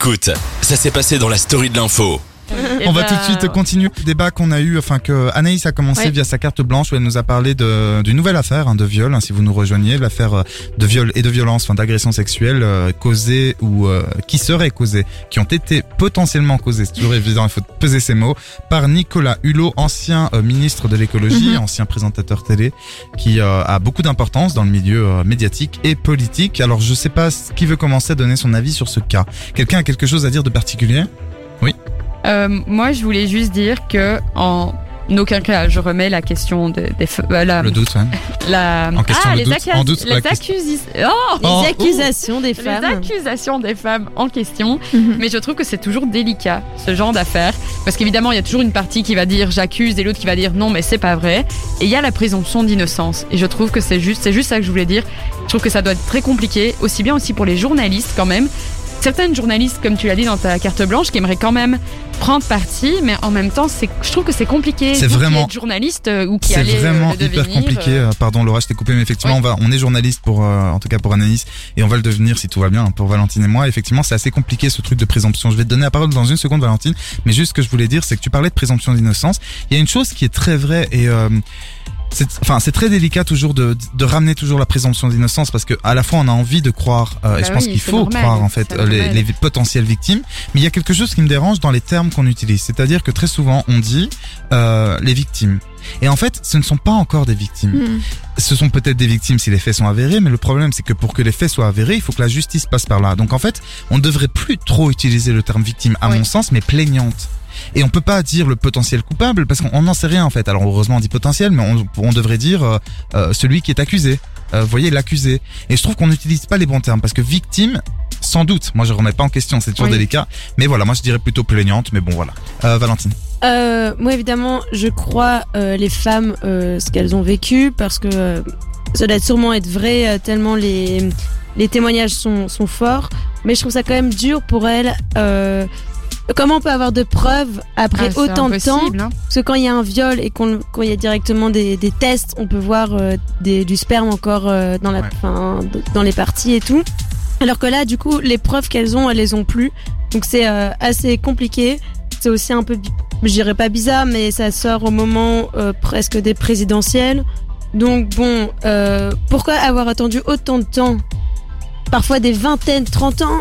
Écoute, ça s'est passé dans la story de l'info. On va bah, tout de suite continuer le débat qu'on a eu, enfin que Anaïs a commencé Ouais. via sa carte blanche où elle nous a parlé de d'une nouvelle affaire hein, de viol. hein, si vous nous rejoignez, l'affaire euh, de viol et de violence, enfin d'agression sexuelle euh, causée ou euh, qui seraient causées, qui ont été potentiellement causées. C'est toujours évident, il faut peser ces mots par Nicolas Hulot, ancien euh, ministre de l'écologie, Mhm. ancien présentateur télé, qui euh, a beaucoup d'importance dans le milieu médiatique et politique. Alors je sais pas qui veut commencer à donner son avis sur ce cas. Quelqu'un a quelque chose à dire de particulier? Euh, moi, je voulais juste dire que en aucun cas, je remets la question de- des f- euh, la, Le doute, ouais. la En question ah, de les, doute, accus- en doute, les la question- accusis- oh Les Oh, accusations des les femmes. accusations des femmes en question, Mhm. mais je trouve que c'est toujours délicat ce genre d'affaire parce qu'évidemment il y a toujours une partie qui va dire j'accuse et l'autre qui va dire non mais c'est pas vrai et il y a la présomption d'innocence et je trouve que c'est juste c'est juste ça que je voulais dire. Je trouve que ça doit être très compliqué aussi bien aussi pour les journalistes quand même. Certaines journalistes comme tu l'as dit dans ta carte blanche qui aimeraient quand même prendre parti mais en même temps c'est je trouve que c'est compliqué. C'est qui vraiment- êtes journaliste euh, ou qui C'est euh, vraiment le hyper devenir, compliqué. euh, euh, Pardon Laura, je t'ai coupé, mais effectivement, Oui. on va, on est journaliste pour, euh, en tout cas pour Anaïs, et on va le devenir si tout va bien pour Valentine et moi. Effectivement, c'est assez compliqué ce truc de présomption. Je vais te donner la parole dans une seconde, Valentine, mais juste ce que je voulais dire, c'est que tu parlais de présomption d'innocence. Il y a une chose qui est très vraie et euh, enfin, c'est très délicat toujours de, de ramener toujours la présomption d'innocence parce que à la fois on a envie de croire euh, et Bah je pense oui, qu'il faut normal, croire en fait les, les potentielles victimes, mais il y a quelque chose qui me dérange dans les termes qu'on utilise. C'est-à-dire que très souvent on dit euh, les victimes. Et en fait, ce ne sont pas encore des victimes. Mhm. Ce sont peut-être des victimes si les faits sont avérés, mais le problème c'est que pour que les faits soient avérés, il faut que la justice passe par là. Donc en fait, on ne devrait plus trop utiliser le terme victime à Oui. mon sens, mais plaignante. Et on peut pas dire le potentiel coupable parce qu'on n'en sait rien en fait. Alors heureusement on dit potentiel, mais on, on devrait dire euh, euh, celui qui est accusé. Euh, vous voyez l'accusé. Et je trouve qu'on n'utilise pas les bons termes parce que victime, sans doute. Moi je remets pas en question, c'est toujours Oui. délicat. Mais voilà, moi je dirais plutôt plaignante. Mais bon voilà. Euh, Valentine. Euh, moi, évidemment, je crois les femmes ce qu'elles ont vécu parce que ça doit sûrement être vrai tellement les les témoignages sont sont forts. Mais je trouve ça quand même dur pour elles. Euh, comment on peut avoir de preuves après ah, autant de temps hein. Parce que quand il y a un viol et qu'on quand il y a directement des, des tests, on peut voir euh, des, du sperme encore euh, dans la, Ouais. d- dans les parties et tout. Alors que là, du coup, les preuves qu'elles ont, elles les ont plus. Donc c'est euh, assez compliqué. C'est aussi un peu, je dirais pas bizarre, mais ça sort au moment euh, presque des présidentielles. Donc bon, euh, pourquoi avoir attendu autant de temps? Parfois des vingtaines, 30 ans?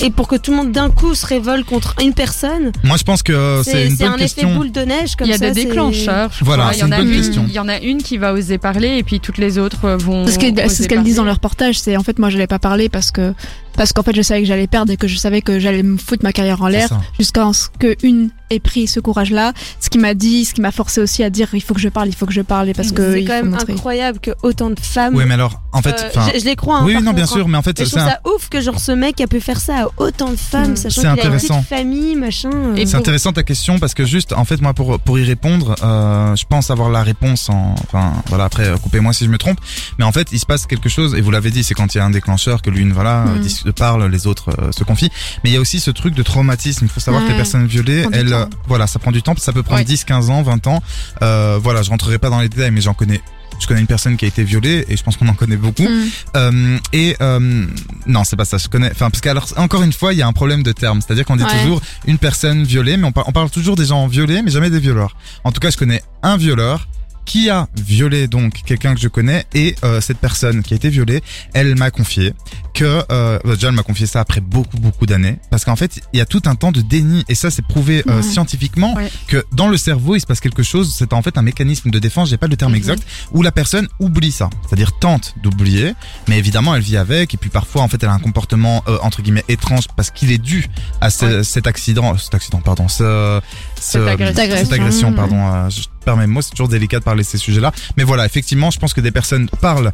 Et pour que tout le monde d'un coup se révolte contre une personne, Moi je pense que euh, c'est une c'est bonne un question. effet boule de neige comme Il y a ça. des déclencheurs. je Voilà, c'est il y en une a bonne une, question. Il y en a une qui va oser parler et puis toutes les autres euh, vont. C'est ce que- oser c'est ce qu'elles disent dans leur reportage, c'est en fait moi j'allais pas parler parce que parce qu'en fait je savais que j'allais perdre et que je savais que j'allais me foutre ma carrière en l'air ça. jusqu'à ce que une ait pris ce courage-là, ce qui m'a dit, ce qui m'a forcé aussi à dire il faut que je parle, il faut que je parle parce que c'est quand même montrer. incroyable que autant de femmes. Oui, mais alors en fait, euh, je, je les crois. hein, oui, non, bien contre, sûr, hein. mais en fait, c'est trouve un- ça ouf que genre ce mec a pu faire ça à autant de femmes, Mm. sachant C'est qu'il a une intéressant. petite famille, machin. euh. C'est pour- intéressant ta question parce que juste, en fait, moi, pour pour y répondre, euh, je pense avoir la réponse. En, enfin, voilà. Après, euh, coupez-moi si je me trompe. Mais en fait, il se passe quelque chose. Et vous l'avez dit, c'est quand il y a un déclencheur que l'une, voilà, Mm. Euh, dis- parle, les autres euh, se confient. Mais il y a aussi ce truc de traumatisme. Il faut savoir que les personnes violées, elles, euh, voilà, ça prend du temps. Ça peut prendre Ouais. 10, 15 ans, 20 ans. Euh, voilà, je rentrerai pas dans les détails, mais j'en connais. Je connais une personne qui a été violée et je pense qu'on en connaît beaucoup. Mm. Euh, et euh, non, c'est pas ça. Je connais. Enfin, parce qu'alors encore une fois, il y a un problème de terme. C'est-à-dire qu'on dit Ouais. toujours une personne violée, mais on, par- on parle toujours des gens violés, mais jamais des violeurs. En tout cas, je connais un violeur qui a violé donc quelqu'un que je connais et euh, cette personne qui a été violée, elle m'a confié que euh, déjà elle m'a confié ça après beaucoup beaucoup d'années parce qu'en fait il y a tout un temps de déni et ça c'est prouvé euh, scientifiquement Ouais. que dans le cerveau il se passe quelque chose c'est en fait un mécanisme de défense j'ai pas le terme Mhm. exact où la personne oublie ça c'est-à-dire tente d'oublier mais évidemment elle vit avec et puis parfois en fait elle a un comportement euh, entre guillemets étrange parce qu'il est dû à ce- Ouais. cet accident cet accident pardon ce, ce- Cette agression. cette agression, Ouais. pardon euh, je mots c'est toujours délicat de parler de ces sujets là mais voilà effectivement je pense que des personnes parlent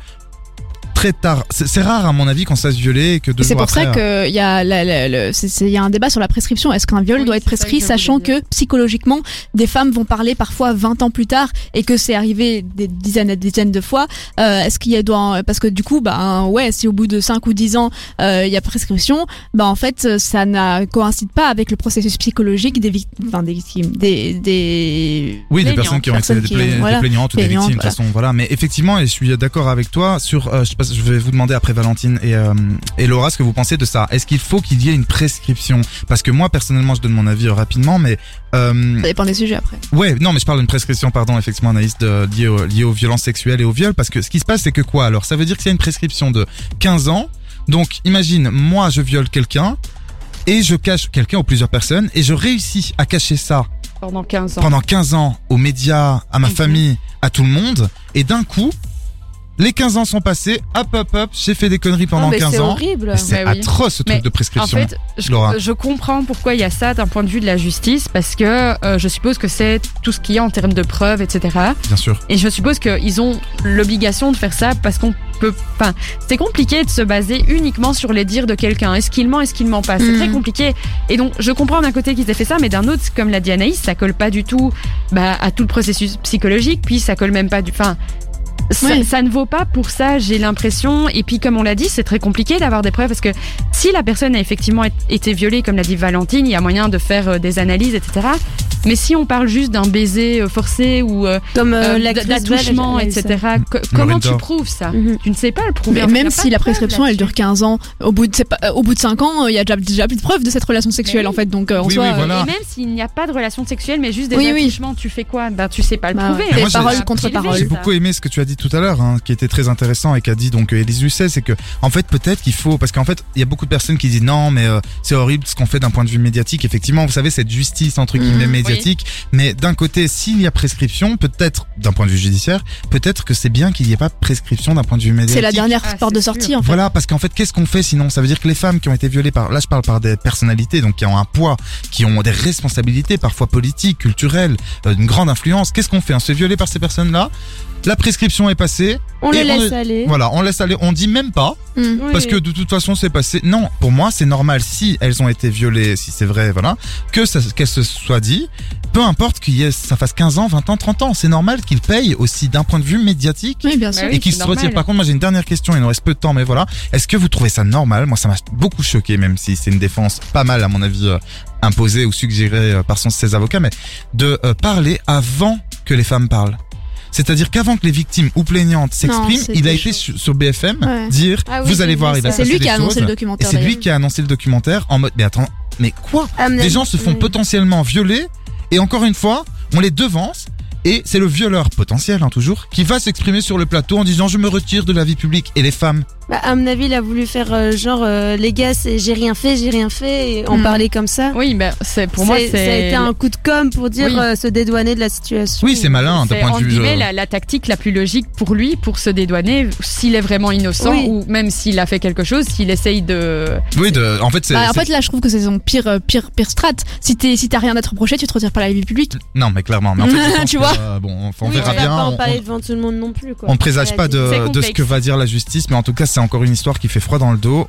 très tard c'est rare à mon avis qu'on se fasse violer et que deux C'est pour ça après, qu'il y a la- la- y a un débat sur la prescription. Est-ce qu'un viol Oui, doit être ça que prescrit, sachant que psychologiquement, des femmes vont parler parfois 20 ans plus tard et que c'est arrivé des dizaines et des dizaines de fois. Euh, Est-ce qu'il y a doit, parce que du coup, bah ouais, si au bout de 5 ou 10 ans euh, il y a prescription, bah en fait ça ne coïncide pas avec le processus psychologique des victimes, enfin des victimes, des des Oui, des personnes qui ont été des, plaignantes ou des victimes, de toute façon, voilà. Mais effectivement, et je suis d'accord avec toi sur, euh, je, sais pas- je vais vous demander après Valentine et, euh, et Laura ce que vous pensez de ça. Est-ce qu'il faut qu'il y ait une prescription? Parce que moi personnellement, je donne mon avis euh, rapidement, mais euh, Ça dépend des sujets après. ouais, non, mais je parle d'une prescription, pardon, effectivement, Anaïs, de, liée, au- liée aux violences sexuelles et au viol, parce que ce qui se passe, c'est que quoi? Alors, ça veut dire qu'il y a une prescription de 15 ans. Donc, imagine, moi, je viole quelqu'un. Et je cache quelqu'un ou plusieurs personnes et je réussis à cacher ça Pendant 15 ans. pendant 15 ans aux médias, à ma Mhm. famille, à tout le monde. Et d'un coup, les 15 ans sont passés, hop hop hop, j'ai fait des conneries pendant mais 15 c'est ans. horrible. C'est oui. atroce ce truc Mais de En prescription. fait, je, Laura. je comprends pourquoi il y a ça d'un point de vue de la justice, parce que euh, je suppose que c'est tout ce qu'il y a en termes de preuves, etc. Bien sûr. Et je suppose qu'ils ont l'obligation de faire ça parce qu'on peut. Enfin, c'est compliqué de se baser uniquement sur les dires de quelqu'un. Est-ce qu'il ment, est-ce qu'il ment pas? C'est Mhm. très compliqué. Et donc, je comprends d'un côté qu'ils aient fait ça, mais d'un autre, comme l'a dit Anaïs, ça colle pas du tout bah, à tout le processus psychologique, puis ça colle même pas du. Enfin. Ça, Oui. ça ne vaut pas pour ça, j'ai l'impression. Et puis, comme on l'a dit, c'est très compliqué d'avoir des preuves parce que si la personne a effectivement été violée, comme l'a dit Valentine, il y a moyen de faire euh, des analyses, etc. Mais si on parle juste d'un baiser euh, forcé ou euh, Comme euh, euh, etc. Co- comment tu prouves ça. Mhm. Tu ne sais pas le prouver. Mais même si la prescription elle dure 15 ans, au bout de, au bout de 5 ans, il y a déjà, déjà plus de preuves de cette relation sexuelle oui. en fait. Donc en Oui, soi, oui, euh, voilà. Et même s'il n'y a pas de relation sexuelle, mais juste des Oui, oui. attouchements, tu fais quoi? Ben tu sais pas le Bah prouver. ouais. Mais moi, C'est j'ai- pas Parole contre privé, parole. J'ai beaucoup aimé ce que tu as dit tout à l'heure, hein, qui était très intéressant et qu'a dit donc Élise Lucet, c'est que en fait peut-être qu'il faut, parce qu'en fait il y a beaucoup de personnes qui disent non mais euh, c'est horrible ce qu'on fait d'un point de vue médiatique. Effectivement, vous savez cette justice entre guillemets Mhm. médiatique, mais d'un côté s'il y a prescription, peut-être d'un point de vue judiciaire, peut-être que c'est bien qu'il n'y ait pas prescription d'un point de vue médiatique. c'est la dernière Ah, porte de sûr. sortie en fait. Voilà, parce qu'en fait, qu'est-ce qu'on fait sinon? Ça veut dire que les femmes qui ont été violées par, là je parle par des personnalités, donc qui ont un poids, qui ont des responsabilités, parfois politiques, culturelles, euh, une grande influence, qu'est-ce qu'on fait? On se fait violer par ces personnes-là, la prescription est passée, On on laisse aller. voilà, on laisse aller, on dit même pas, Mm. Oui. parce que de toute façon c'est passé. Non, pour moi c'est normal si elles ont été violées, si c'est vrai, voilà, que ça, qu'elles se soient dit, peu importe qu'il y ait, ça fasse 15 ans, 20 ans, 30 ans, c'est normal qu'ils payent aussi d'un point de vue médiatique Oui, bien sûr. Oui, et qui c'est se retire. normal. Par contre, moi j'ai une dernière question, il nous reste peu de temps, mais voilà. Est-ce que vous trouvez ça normal? Moi ça m'a beaucoup choqué, même si c'est une défense pas mal à mon avis euh, imposée ou suggérée euh, par son, ses avocats, mais de euh, parler avant que les femmes parlent. C'est-à-dire qu'avant que les victimes ou plaignantes s'expriment, il a été chaud. sur, BFM Ouais. dire Ah oui, vous allez voir, il a C'est lui qui a annoncé choses. le documentaire. c'est lui qui a annoncé le documentaire en mode mais attends, mais quoi Ah, Des gens se font oui. potentiellement violer et encore une fois, on les devance et c'est le violeur potentiel hein, toujours qui va s'exprimer sur le plateau en disant je me retire de la vie publique et les femmes Bah, à mon avis, il a voulu faire euh, genre euh, les gars, c'est j'ai rien fait, j'ai rien fait, et en Hmm. parler comme ça. Oui, ben c'est pour moi C'est- c'est. ça a été un coup de com pour dire Oui. euh, se dédouaner de la situation. Oui, c'est malin d'un C'est point entre de vue guillemets euh, la, la tactique la plus logique pour lui pour se dédouaner s'il est vraiment innocent Oui. ou même s'il a fait quelque chose, s'il essaye de. Oui, de, en fait c'est Bah, en c'est- fait, là, je trouve que c'est son pire, euh, pire, pire strat. Si t'es, si t'as rien à te reprocher, tu te retires pas la vie publique. non mais clairement mais en fait je pense Tu que, vois euh, bon on, on Oui, verra tu Tu vas bien pas en on- parler on- devant tout le monde non plus. Quoi. on présage pas de, de ce que va dire la justice mais en tout cas c'est encore une histoire qui fait froid dans le dos